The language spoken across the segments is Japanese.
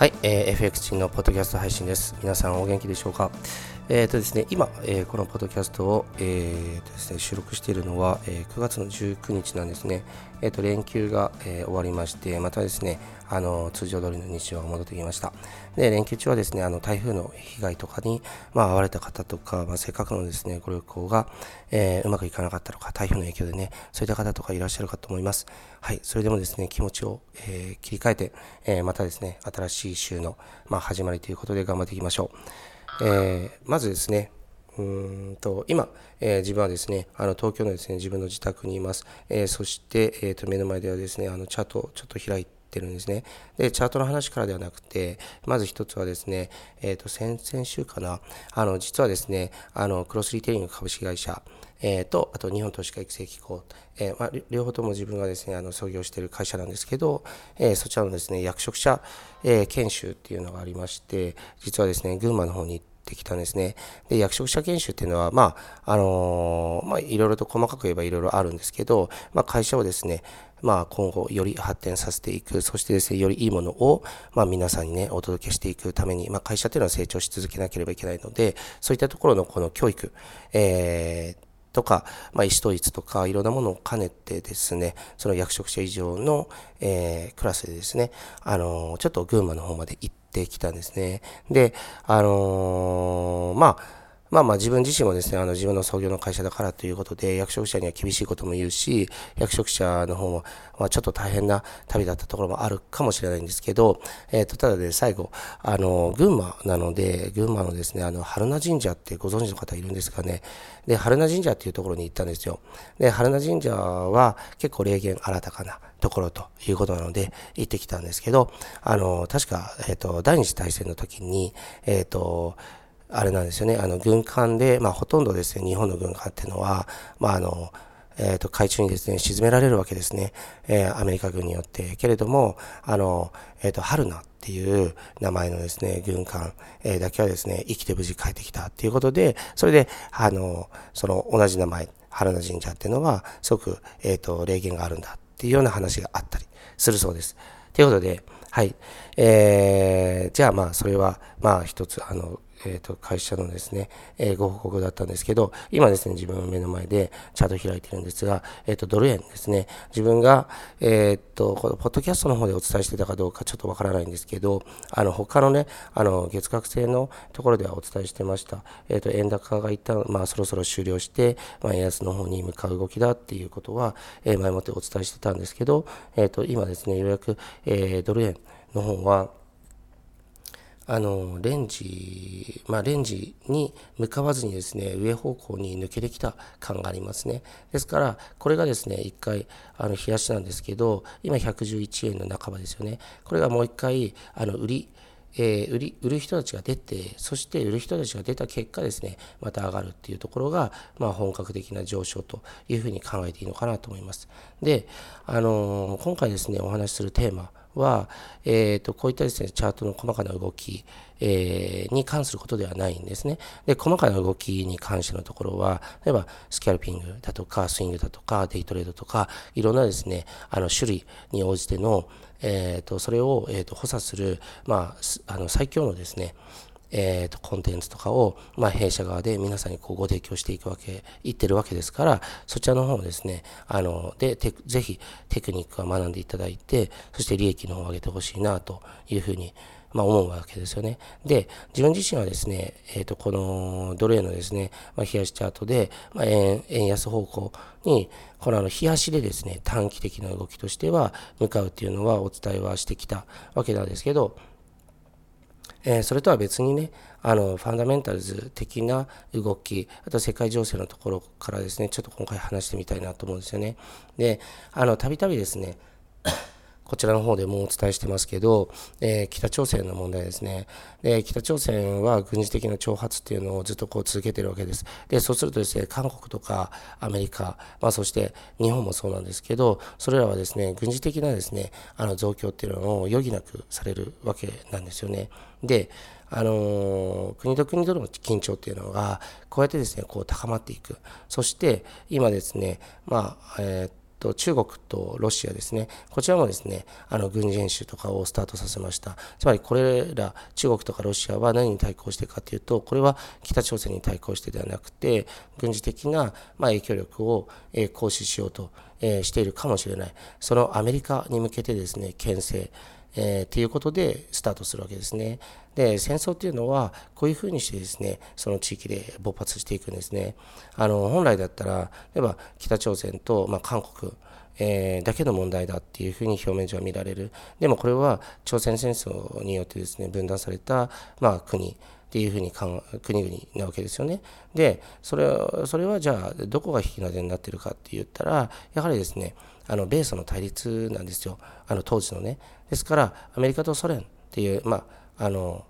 はい、えー、FX のポッドキャスト配信です。皆さんお元気でしょうか？えっ、ー、とですね、今、えー、このポッドキャストを、えーとですね、収録しているのは、えー、9月の19日なんですね。えっ、ー、と、連休が、え、終わりまして、またですね、あの、通常通りの日常が戻ってきました。で、連休中はですね、あの、台風の被害とかに、まあ、遭われた方とか、まあ、せっかくのですね、ご旅行が、え、うまくいかなかったとか、台風の影響でね、そういった方とかいらっしゃるかと思います。はい、それでもですね、気持ちを、え、切り替えて、え、またですね、新しい週の、まあ、始まりということで頑張っていきましょう。えー、まずですね、うんと今、えー、自分はですねあの東京のですね自分の自宅にいます、えー、そして、えーと、目の前ではですねあのチャートをちょっと開いてるんですね。でチャートの話からではなくてまず一つはですね、えーと、先々週かな。あの実はですねあのクロスリテイリング株式会社えー、と、あと日本投資家育成機構、えー、まあ、両方とも自分がですね、あの創業している会社なんですけど、えー、そちらのですね、役職者、え研修っていうのがありまして、実はですね、群馬の方に行ってきたんですね。で、役職者研修っていうのは、まあ、あのー、まあ、いろいろと細かく言えばいろいろあるんですけど、まあ、会社をですね、まあ、今後より発展させていく、そしてですね、よりいいものを、まあ、皆さんにね、お届けしていくために、まあ、会社っていうのは成長し続けなければいけないので、そういったところのこの教育、えー、とか、まあ、意思統一とか、いろんなものを兼ねてですね、その役職者以上の、えー、クラスでですね、あのー、ちょっと群馬の方まで行っててきたんですね。で、あのー、まあ、まあまあ自分自身もですね、あの自分の創業の会社だからということで、役職者には厳しいことも言うし、役職者の方も、まあちょっと大変な旅だったところもあるかもしれないんですけど、えっ、ー、と、ただで最後、あの、群馬なので、群馬のですね、あの、春名神社ってご存知の方いるんですかね。で、春名神社っていうところに行ったんですよ。で、春名神社は結構霊言新たかなところということなので、行ってきたんですけど、あの、確か、えっ、ー、と、第二次大戦の時に、えっ、ー、と、あれなんですよね、あの、軍艦で、まあ、ほとんどですね、日本の軍艦っていうのは、まあ、あの、えっ、ー、と、海中にですね、沈められるわけですね。えー、アメリカ軍によって。けれども、あの、えっ、ー、と、春菜っていう名前のですね、軍艦、えだけはですね、生きて無事帰ってきたっていうことで、それで、あの、その同じ名前、春菜神社っていうのは、すごく、えっ、と、霊言があるんだっていうような話があったりするそうです。ということで、はい。えー、じゃあまあ、それは、まあ一つ、あの、えー、と会社のですね、えー、ご報告だったんですけど、今ですね、自分の目の前でチャート開いてるんですが、えっ、ー、と、ドル円ですね、自分が、えっ、と、このポッドキャストの方でお伝えしてたかどうかちょっとわからないんですけど、あの、他のね、あの、月額制のところではお伝えしてました。えっ、と、円高が一旦、まあ、そろそろ終了して、まあ、円安の方に向かう動きだっていうことは、え前もってお伝えしてたんですけど、えっ、と、今ですね、ようやく、えドル円の方は、あの、レンジ、まあ、レンジに向かわずにですね、上方向に抜けてきた感がありますね。ですから、これがですね、一回、あの、冷やしなんですけど、今111円の半ばですよね。これがもう一回、あの、売り、えー、売り、売る人たちが出て、そして売る人たちが出た結果ですね、また上がるっていうところが、まあ、本格的な上昇というふうに考えていいのかなと思います。で、あのー、今回ですね、お話しするテーマ、は、えーと、こういったですね、チャートの細かな動き、えー、に関することではないんですね。で、細かな動きに関してのところは、例えばスキャルピングだとか、スイングだとか、デイトレードとか、いろんなですね、あの種類に応じての、えーと、それを、えーと補佐する、まあ、あの最強のですね、えーと、コンテンツとかを、まあ、弊社側で皆さんにこうご提供していくわけ、いってるわけですから、そちらの方もですね、あの、で、ぜひテクニックは学んでいただいて、そして利益の方を上げてほしいなというふうに、まあ、思うわけですよね。で、自分自身はですね、えっ、ー、と、このドル円のですね、まあ、冷やしチャートで、まあ、円、円安方向に、このあの、冷やしでですね、短期的な動きとしては向かうっていうのはお伝えはしてきたわけなんですけど、え、それとは別にね、あの、ファンダメンタルズ的な動き、あと世界情勢のところからですね、ちょっと今回話してみたいなと思うんですよね。で、あの、たびたびですね、こちらの方でもお伝えしてますけど、えー、北朝鮮の問題ですね。で、北朝鮮は軍事的な挑発っていうのをずっとこう続けてるわけです。で、そうするとですね、韓国とかアメリカ、まあそして日本もそうなんですけど、それらはですね、軍事的なですね、あの増強っていうのを余儀なくされるわけなんですよね。で、あの国と国との緊張っていうのが、こうやってですね、こう高まっていく。そして、今ですね、まあ、えーと中国とロシアですね、こちらもですね、あの軍事演習とかをスタートさせました。つまりこれら中国とかロシアは何に対抗しているかというと、これは北朝鮮に対抗してではなくて、軍事的なま影響力を行使しようとえーしているかもしれない。そのアメリカに向けてですね、牽制、えー、っていうことでスタートするわけですね。で、戦争っていうのは、こういうふうにしてですね、その地域で勃発していくんですね。あの、本来だったら、例えば北朝鮮と、まあ、韓国、えー、だけの問題だっていうふうに表面上は見られる。でもこれは朝鮮戦争によってですね、分断された、まあ、国、っていうふうに国々なわけですよね。で、それは、それはじゃあ、どこが引き金になってるかって言ったら、やはりですね、あの、米ソの対立なんですよ。あの、当時のね。ですから、アメリカとソ連っていう、まあ、あの、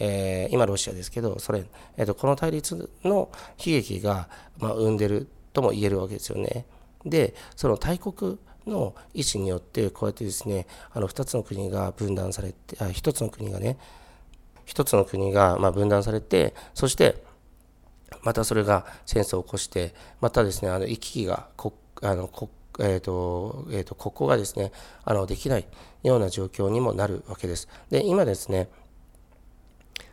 えー、今ロシアですけど、ソ連、えーと、この対立の悲劇が、まあ、生んでるとも言えるわけですよね。で、その大国の意思によって、こうやってですね、あの2つの国が分断されて、あ1つの国がね、1つの国がま分断されて、そして、またそれが戦争を起こして、またですね、あの行き来が国あの国えーとえーと、国交がですねあのできないような状況にもなるわけです。で今ですね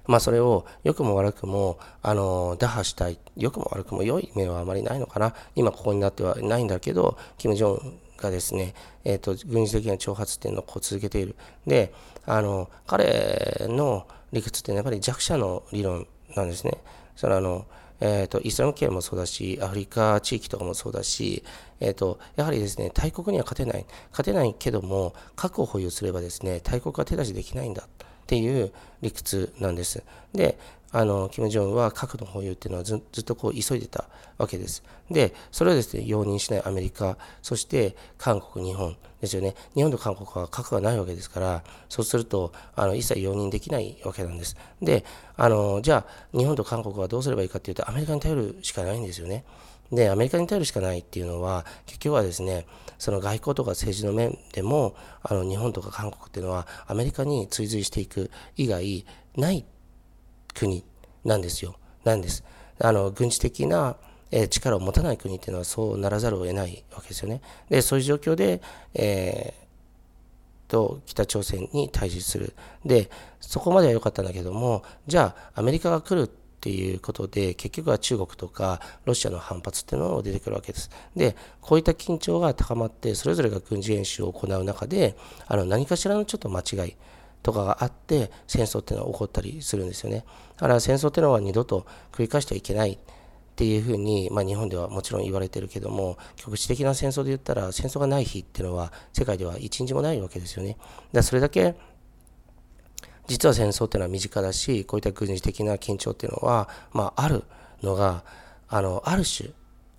まあそれを良くも悪くもあの打破したい。良くも悪くも良い面はあまりないのかな。今ここになってはないんだけどキム・ジョンがですね、えーと、軍事的な挑発っていうのをこう続けている。であの彼の理屈ってやっぱり弱者の理論なんですねそれあのえーと、イスラム圏もそうだし、アフリカ地域とかもそうだし、えーと、やはりですね、大国には勝てない。勝てないけども、核を保有すればですね、大国は手出しできないんだっていう理屈なんです。で、あの、キム・ジョンは核の保有っていうのはずっとこう急いでたわけです。で、それをですね、容認しないアメリカ、そして韓国、日本ですよね。日本と韓国は核がないわけですから、そうすると、あの、一切容認できないわけなんです。で、あの、じゃあ、日本と韓国はどうすればいいかっていうと、アメリカに頼るしかないんですよね。で、アメリカに頼るしかないっていうのは、結局はですね、その外交とか政治の面でも、あの、日本とか韓国っていうのは、アメリカに追随していく以外ない国なんですよ。なんです。あの、軍事的な、力を持たない国っていうのはそうならざるを得ないわけですよね。で、そういう状況で、えー、と北朝鮮に対峙する。で、そこまでは良かったんだけども、じゃあアメリカが来るっていうことで、結局は中国とかロシアの反発っていうのが出てくるわけです。で、こういった緊張が高まって、それぞれが軍事演習を行う中で、あの何かしらのちょっと間違い、とかがあって戦争っていうのは起こったりするんですよね。だから戦争っていうのは二度と繰り返してはいけないっていうふうに、まあ、日本ではもちろん言われてるけども局地的な戦争で言ったら戦争がない日っていうのは世界では一日もないわけですよね。だそれだけ実は戦争っていうのは身近だしこういった軍事的な緊張っていうのは、まあ、あるのがあのある種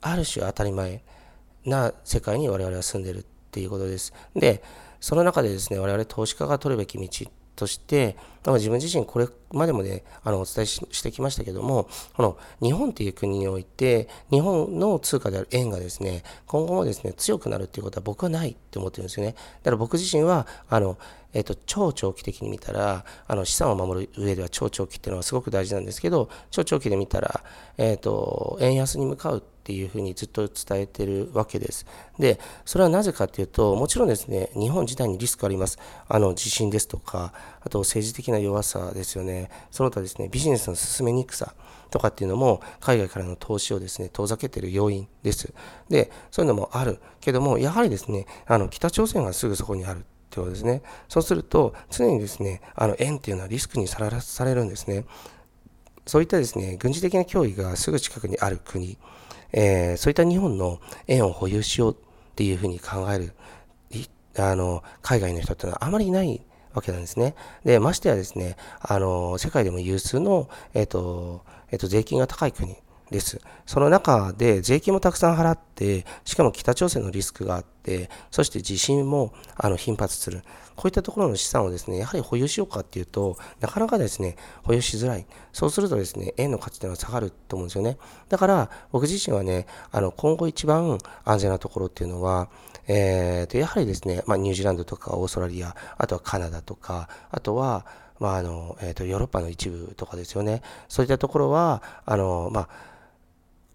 ある種当たり前な世界に我々は住んでるっていうことです。でその中でですね我々投資家が取るべき道として、自分自身これまでもね、あの、お伝えしてきましたけども、この日本っていう国において、日本の通貨である円がですね、今後もですね、強くなるっていうことは僕はないって思ってるんですよね。だから僕自身は、あの、えっ、と、超長期的に見たら、あの、資産を守る上では超長期っていうのはすごく大事なんですけど、超長期で見たら、えっ、と、円安に向かうっていうふうにずっと伝えてるわけです。で、それはなぜかっていうと、もちろんですね、日本自体にリスクあります。あの、地震ですとか、あと政治的な弱さですよね。その他ですね、ビジネスの進めにくさとかっていうのも、海外からの投資をですね、遠ざけてる要因です。で、そういうのもあるけども、やはりですね、あの、北朝鮮がすぐそこにある。ってことですね。そうすると、常にですね、あの円っていうのはリスクにさらされるんですね。そういったですね、軍事的な脅威がすぐ近くにある国、えー、そういった日本の円を保有しようっていうふうに考える、あの、海外の人っていうのはあまりいないわけなんですね。で、ましてやですね、あの、世界でも有数の、えっ、と、えっ、と、税金が高い国です。その中で税金もたくさん払って、しかも北朝鮮のリスクがあって、そして地震もあの頻発する。こういったところの資産をですね、やはり保有しようかっていうと、なかなかですね、保有しづらい。そうするとですね、円の価値というのは下がると思うんですよね。だから、僕自身はね、あの、今後一番安全なところっていうのは、えー、と、やはりですね、まあ、ニュージーランドとかオーストラリア、あとはカナダとか、あとは、まあ、あの、えっ、ー、と、ヨーロッパの一部とかですよね。そういったところは、あの、まあ、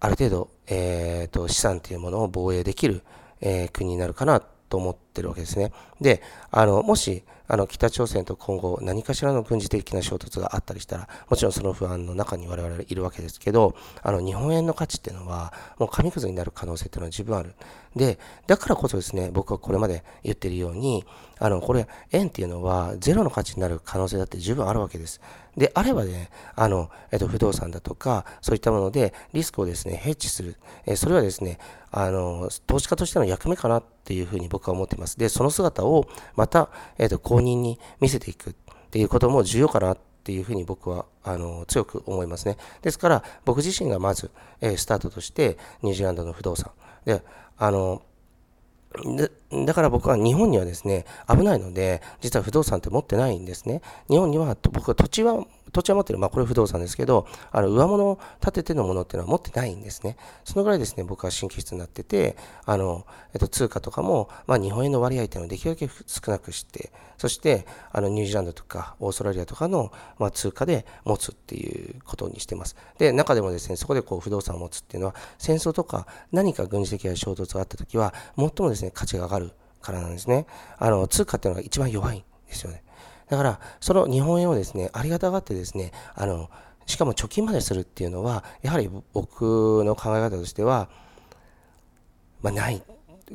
ある程度、えー、と、資産というものを防衛できる、えー、国になるかなと思っててるわけですね。で、あの、もし、あの、北朝鮮と今後何かしらの軍事的な衝突があったりしたら、もちろんその不安の中に我々いるわけですけど、あの、日本円の価値っていうのは、もう紙くずになる可能性っていうのは十分ある。で、だからこそですね、僕はこれまで言ってるように、あの、これ、円っていうのはゼロの価値になる可能性だって十分あるわけです。で、あればね、あの、えっと、不動産だとか、そういったものでリスクをですね、ヘッジする。えそれはですね、あの、投資家としての役目かなっていうふうに僕は思っています。で、その姿をまた、えっと、公認に見せていくっていうことも重要かなっていうふうに僕はあの強く思いますね。ですから、僕自身がまず、えー、スタートとして、ニュージーランドの不動産。で、あの、だから僕は日本にはですね、危ないので、実は不動産って持ってないんですね。日本には、僕は土地は土地は持ってる、まあこれ不動産ですけど、あの、上物を建ててのものっていうのは持ってないんですね。そのぐらいですね、僕は神経質になってて、あの、えっと、通貨とかも、まあ日本円の割合っていうのをできるだけ少なくして、そして、あの、ニュージーランドとか、オーストラリアとかの、まあ通貨で持つっていうことにしてます。で、中でもですね、そこでこう不動産を持つっていうのは、戦争とか何か軍事的な衝突があった時は、最もですね、価値が上がるからなんですね。あの、通貨っていうのが一番弱いんですよね。だから、その日本円をですね、ありがたがってですね、あの、しかも貯金までするっていうのは、やはり僕の考え方としては、まあ、ない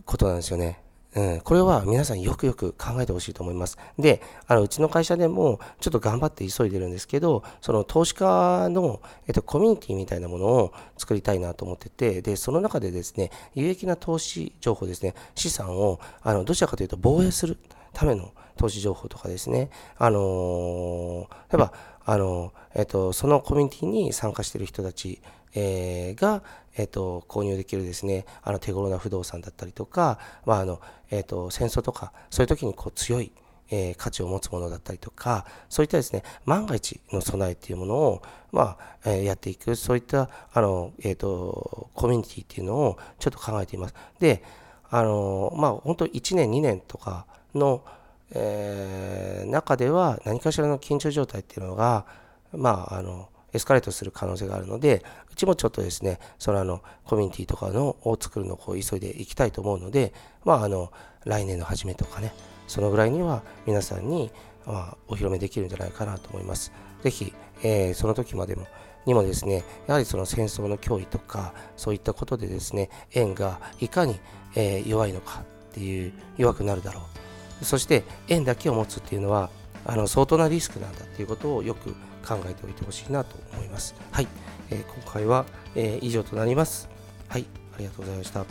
ことなんですよね。うん、これは皆さんよくよく考えてほしいと思います。で、あのうちの会社でもちょっと頑張って急いでるんですけど、その投資家の、えっと、コミュニティみたいなものを作りたいなと思ってて、で、その中でですね、有益な投資情報ですね、資産をあのどちらかというと防衛するための投資情報とかですね、あのー、例えば、あの、えっと、そのコミュニティに参加している人たち、えー、が、えっと、購入できるですね、あの手頃な不動産だったりとか、まあ、あの、えっと、戦争とか、そういう時にこう強い、えー、価値を持つものだったりとか、そういったですね、万が一の備えっていうものを、まあ、えー、やっていく、そういった、あの、えっ、ー、と、コミュニティっていうのをちょっと考えています。で、あの、まあ、本当1年、2年とかの、えー、中では何かしらの緊張状態っていうのが、まあ、あの、エスカレートする可能性があるので、うちもちょっとですね、そのあの、コミュニティとかのを作るのをこう急いでいきたいと思うので、まあ、あの、来年の初めとかね、そのぐらいには皆さんに、まあ、お披露目できるんじゃないかなと思います。ぜひ、えー、その時までも、にもですね、やはりその戦争の脅威とか、そういったことでですね、円がいかに、えー、弱いのかっていう、弱くなるだろう。そして円だけを持つっていうのはあの相当なリスクなんだっていうことをよく考えておいてほしいなと思います。はい、えー、今回は、えー、以上となります。はい、ありがとうございました。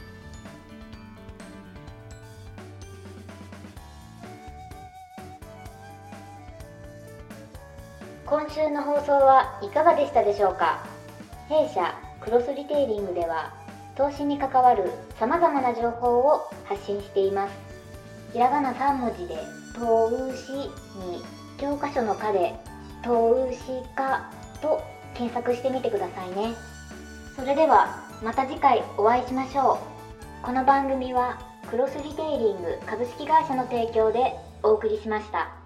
今週の放送はいかがでしたでしょうか？弊社クロスリテイリングでは投資に関わるさまざまな情報を発信していますひらがな3文字で「とうし」に教科書の「科」で「とうしか」と検索してみてくださいねそれではまた次回お会いしましょうこの番組はクロスリテイリング株式会社の提供でお送りしました。